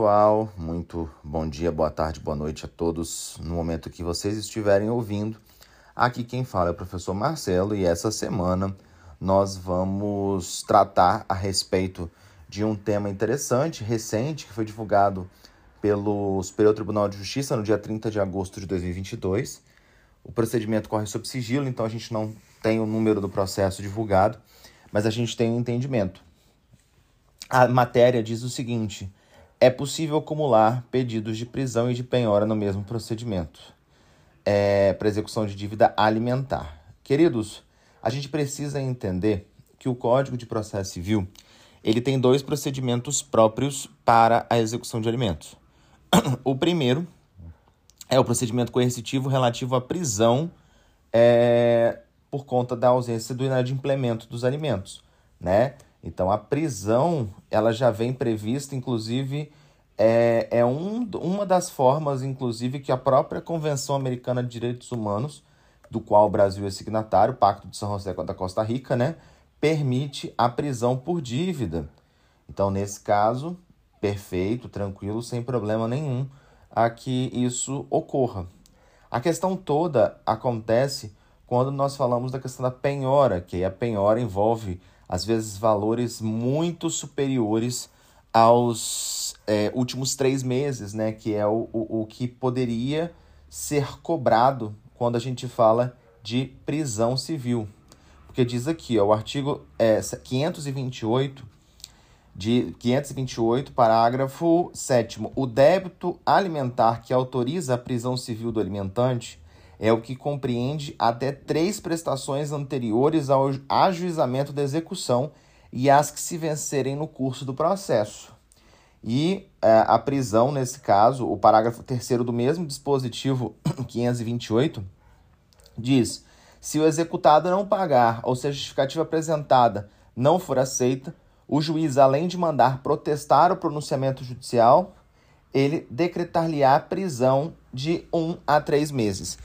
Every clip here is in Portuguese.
Pessoal, muito bom dia, boa tarde, boa noite a todos no momento que vocês estiverem ouvindo. Aqui quem fala é o professor Marcelo e essa semana nós vamos tratar a respeito de um tema interessante, recente, que foi divulgado pelo Superior Tribunal de Justiça no dia 30 de agosto de 2022. O procedimento corre sob sigilo, então a gente não tem o número do processo divulgado, mas a gente tem um entendimento. A matéria diz o seguinte é possível acumular pedidos de prisão e de penhora no mesmo procedimento é, para execução de dívida alimentar. Queridos, a gente precisa entender que o Código de Processo Civil ele tem dois procedimentos próprios para a execução de alimentos. O primeiro é o procedimento coercitivo relativo à prisão é, por conta da ausência do inadimplemento dos alimentos, né? Então, a prisão, ela já vem prevista, inclusive, é, é um, uma das formas, inclusive, que a própria Convenção Americana de Direitos Humanos, do qual o Brasil é signatário, Pacto de São José da Costa Rica, né, permite a prisão por dívida. Então, nesse caso, perfeito, tranquilo, sem problema nenhum a que isso ocorra. A questão toda acontece quando nós falamos da questão da penhora, que a penhora envolve às vezes valores muito superiores aos é, últimos três meses, né? Que é o, o, o que poderia ser cobrado quando a gente fala de prisão civil. Porque diz aqui, ó, o artigo é, 528 de 528, parágrafo 7 O débito alimentar que autoriza a prisão civil do alimentante é o que compreende até três prestações anteriores ao ajuizamento da execução e as que se vencerem no curso do processo. E é, a prisão, nesse caso, o parágrafo 3 do mesmo dispositivo 528 diz: se o executado não pagar ou se a justificativa apresentada não for aceita, o juiz, além de mandar protestar o pronunciamento judicial, ele decretar-lhe-á prisão de um a três meses.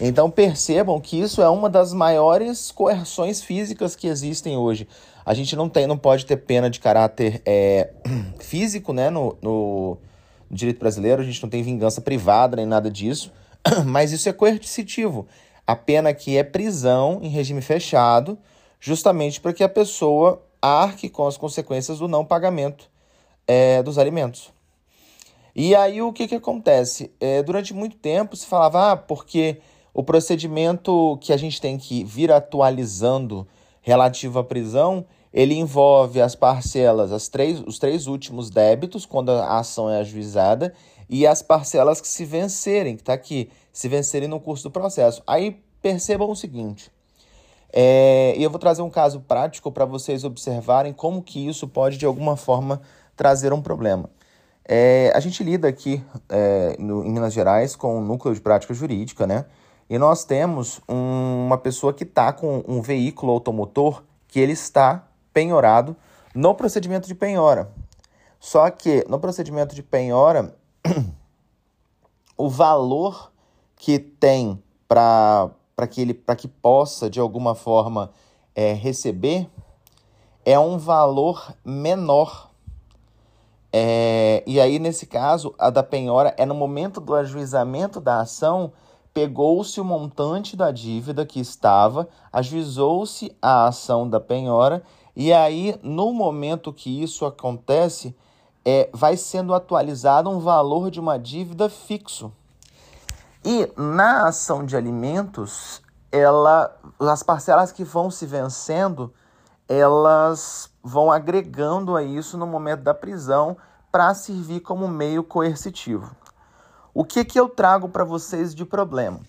Então percebam que isso é uma das maiores coerções físicas que existem hoje. A gente não tem, não pode ter pena de caráter é, físico, né, no, no, direito brasileiro. A gente não tem vingança privada nem nada disso, mas isso é coercitivo. A pena aqui é prisão em regime fechado, justamente para que a pessoa arque com as consequências do não pagamento é, dos alimentos. E aí o que, que acontece? É, durante muito tempo se falava, ah, porque o procedimento que a gente tem que vir atualizando relativo à prisão, ele envolve as parcelas, as três, os três últimos débitos, quando a ação é ajuizada, e as parcelas que se vencerem, que está aqui, se vencerem no curso do processo. Aí percebam o seguinte, é, e eu vou trazer um caso prático para vocês observarem como que isso pode, de alguma forma, trazer um problema. É, a gente lida aqui é, no, em Minas Gerais com o núcleo de prática jurídica, né? E nós temos um, uma pessoa que está com um veículo automotor que ele está penhorado no procedimento de penhora. Só que no procedimento de penhora, o valor que tem para que ele para que possa de alguma forma é, receber é um valor menor. É, e aí, nesse caso, a da penhora é no momento do ajuizamento da ação pegou-se o montante da dívida que estava, ajuizou-se a ação da penhora, e aí, no momento que isso acontece, é, vai sendo atualizado um valor de uma dívida fixo. E na ação de alimentos, ela, as parcelas que vão se vencendo, elas vão agregando a isso no momento da prisão para servir como meio coercitivo. O que, que eu trago para vocês de problema?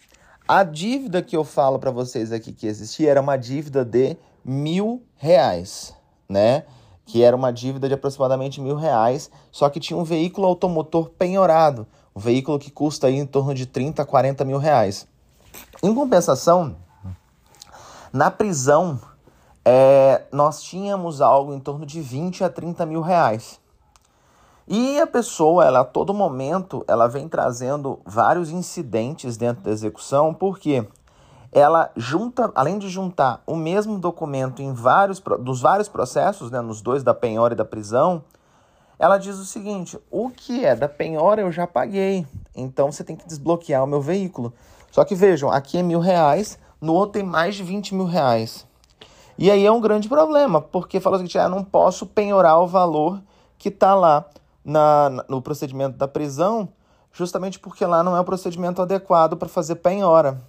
A dívida que eu falo para vocês aqui que existia era uma dívida de mil reais, né? Que era uma dívida de aproximadamente mil reais, só que tinha um veículo automotor penhorado, um veículo que custa aí em torno de 30, 40 mil reais. Em compensação, na prisão, é, nós tínhamos algo em torno de 20 a 30 mil reais. E a pessoa, ela a todo momento, ela vem trazendo vários incidentes dentro da execução, porque ela junta, além de juntar o mesmo documento em vários dos vários processos, né, nos dois da penhora e da prisão, ela diz o seguinte: o que é da penhora eu já paguei, então você tem que desbloquear o meu veículo. Só que vejam, aqui é mil reais, no outro tem mais de 20 mil reais. E aí é um grande problema, porque fala o seguinte: ah, não posso penhorar o valor que está lá na, no procedimento da prisão, justamente porque lá não é o procedimento adequado para fazer penhora.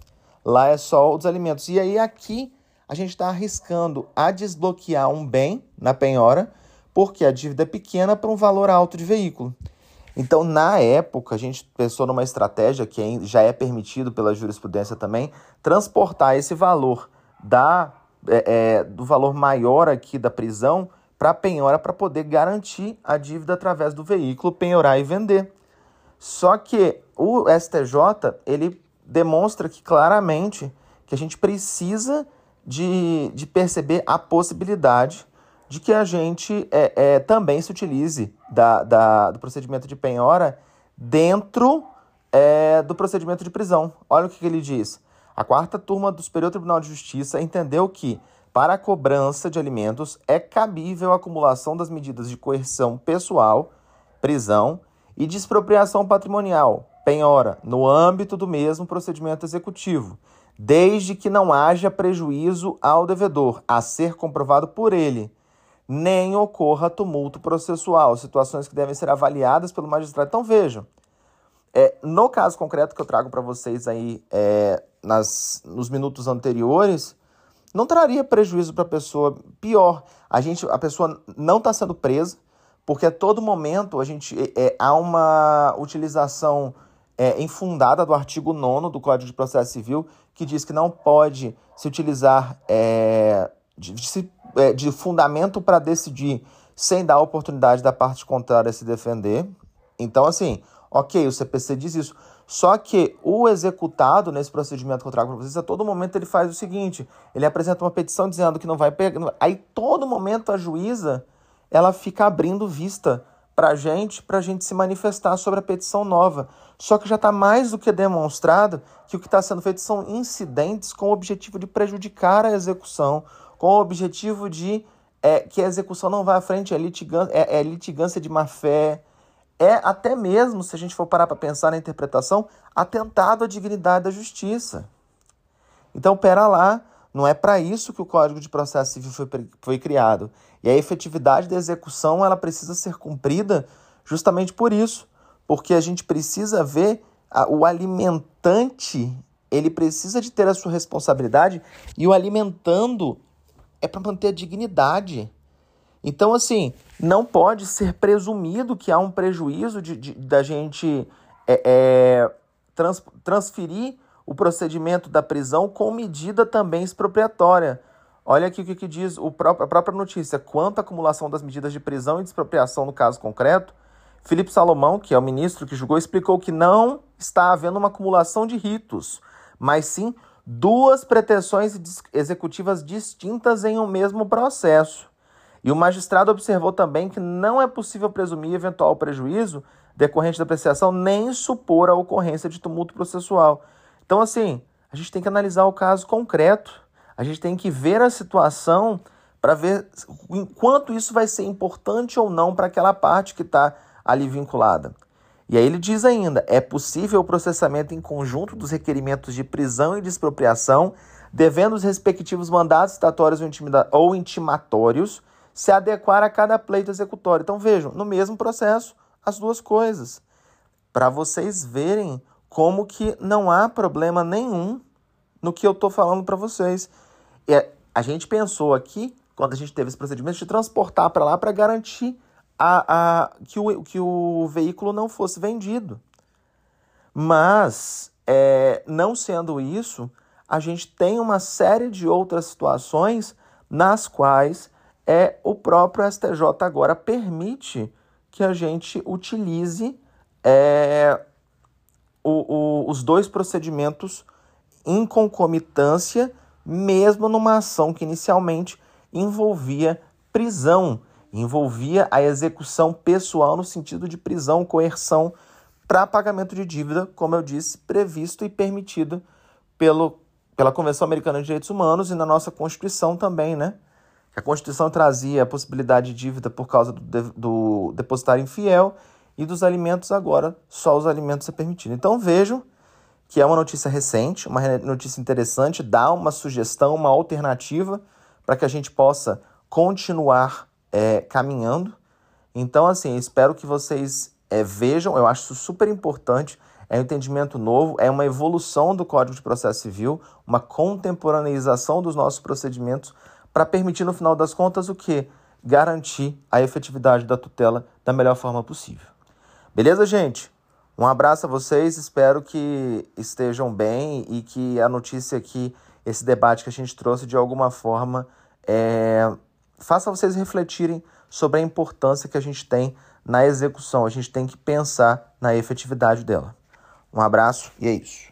Lá é só os alimentos. E aí aqui a gente está arriscando a desbloquear um bem na penhora, porque a dívida é pequena para um valor alto de veículo. Então, na época, a gente pensou numa estratégia que já é permitido pela jurisprudência também, transportar esse valor da, é, é, do valor maior aqui da prisão para penhora para poder garantir a dívida através do veículo, penhorar e vender. Só que o STJ ele demonstra que claramente que a gente precisa de, de perceber a possibilidade de que a gente é, é, também se utilize da, da, do procedimento de penhora dentro é, do procedimento de prisão. Olha o que, que ele diz. A quarta turma do Superior Tribunal de Justiça entendeu que, para a cobrança de alimentos, é cabível a acumulação das medidas de coerção pessoal, prisão e de expropriação patrimonial, penhora, no âmbito do mesmo procedimento executivo desde que não haja prejuízo ao devedor, a ser comprovado por ele, nem ocorra tumulto processual, situações que devem ser avaliadas pelo magistrado. Então vejam, é, no caso concreto que eu trago para vocês aí é, nas, nos minutos anteriores, não traria prejuízo para a pessoa. Pior, a gente, a pessoa não está sendo presa, porque a todo momento a gente é, é há uma utilização é, infundada do artigo 9 do Código de Processo Civil, que diz que não pode se utilizar é, de, de, é, de fundamento para decidir sem dar a oportunidade da parte contrária se defender. Então, assim, ok, o CPC diz isso. Só que o executado nesse procedimento que eu trago para vocês, a todo momento ele faz o seguinte: ele apresenta uma petição dizendo que não vai pegar. Aí, todo momento, a juíza ela fica abrindo vista para a gente, para a gente se manifestar sobre a petição nova. Só que já está mais do que demonstrado que o que está sendo feito são incidentes com o objetivo de prejudicar a execução, com o objetivo de é, que a execução não vá à frente, é, litigância, é, é litigância de má fé, é até mesmo, se a gente for parar para pensar na interpretação, atentado à dignidade da justiça. Então, pera lá, não é para isso que o Código de Processo Civil foi, foi criado. E a efetividade da execução ela precisa ser cumprida justamente por isso, porque a gente precisa ver a, o alimentante, ele precisa de ter a sua responsabilidade e o alimentando é para manter a dignidade. Então, assim, não pode ser presumido que há um prejuízo de, de da gente é, é, trans, transferir o procedimento da prisão com medida também expropriatória. Olha aqui o que, que diz o próprio, a própria notícia. Quanto à acumulação das medidas de prisão e de expropriação no caso concreto, Felipe Salomão, que é o ministro que julgou, explicou que não está havendo uma acumulação de ritos, mas sim duas pretensões executivas distintas em um mesmo processo. E o magistrado observou também que não é possível presumir eventual prejuízo decorrente da apreciação nem supor a ocorrência de tumulto processual. Então, assim, a gente tem que analisar o caso concreto, a gente tem que ver a situação para ver enquanto isso vai ser importante ou não para aquela parte que está ali vinculada. E aí ele diz ainda: é possível o processamento em conjunto dos requerimentos de prisão e de expropriação, devendo os respectivos mandatos citatórios ou intimatórios se adequar a cada pleito executório. Então vejam, no mesmo processo, as duas coisas. Para vocês verem como que não há problema nenhum no que eu estou falando para vocês. É, a gente pensou aqui, quando a gente teve esse procedimento, de transportar para lá para garantir a, a, que, o, que o veículo não fosse vendido. Mas, é, não sendo isso, a gente tem uma série de outras situações nas quais é, o próprio STJ agora permite que a gente utilize é, o, o, os dois procedimentos em concomitância, mesmo numa ação que inicialmente envolvia prisão, envolvia a execução pessoal no sentido de prisão, coerção para pagamento de dívida, como eu disse, previsto e permitido pelo, pela Convenção Americana de Direitos Humanos e na nossa Constituição também, né? A Constituição trazia a possibilidade de dívida por causa do, do depositário infiel e dos alimentos agora só os alimentos é permitido. Então vejam que é uma notícia recente, uma notícia interessante, dá uma sugestão, uma alternativa para que a gente possa continuar é, caminhando. Então, assim, espero que vocês é, vejam, eu acho super importante. É um entendimento novo, é uma evolução do Código de Processo Civil, uma contemporaneização dos nossos procedimentos para permitir, no final das contas, o que? Garantir a efetividade da tutela da melhor forma possível. Beleza, gente? Um abraço a vocês, espero que estejam bem e que a notícia aqui, esse debate que a gente trouxe, de alguma forma, é... faça vocês refletirem sobre a importância que a gente tem na execução. A gente tem que pensar na efetividade dela. Um abraço e é isso.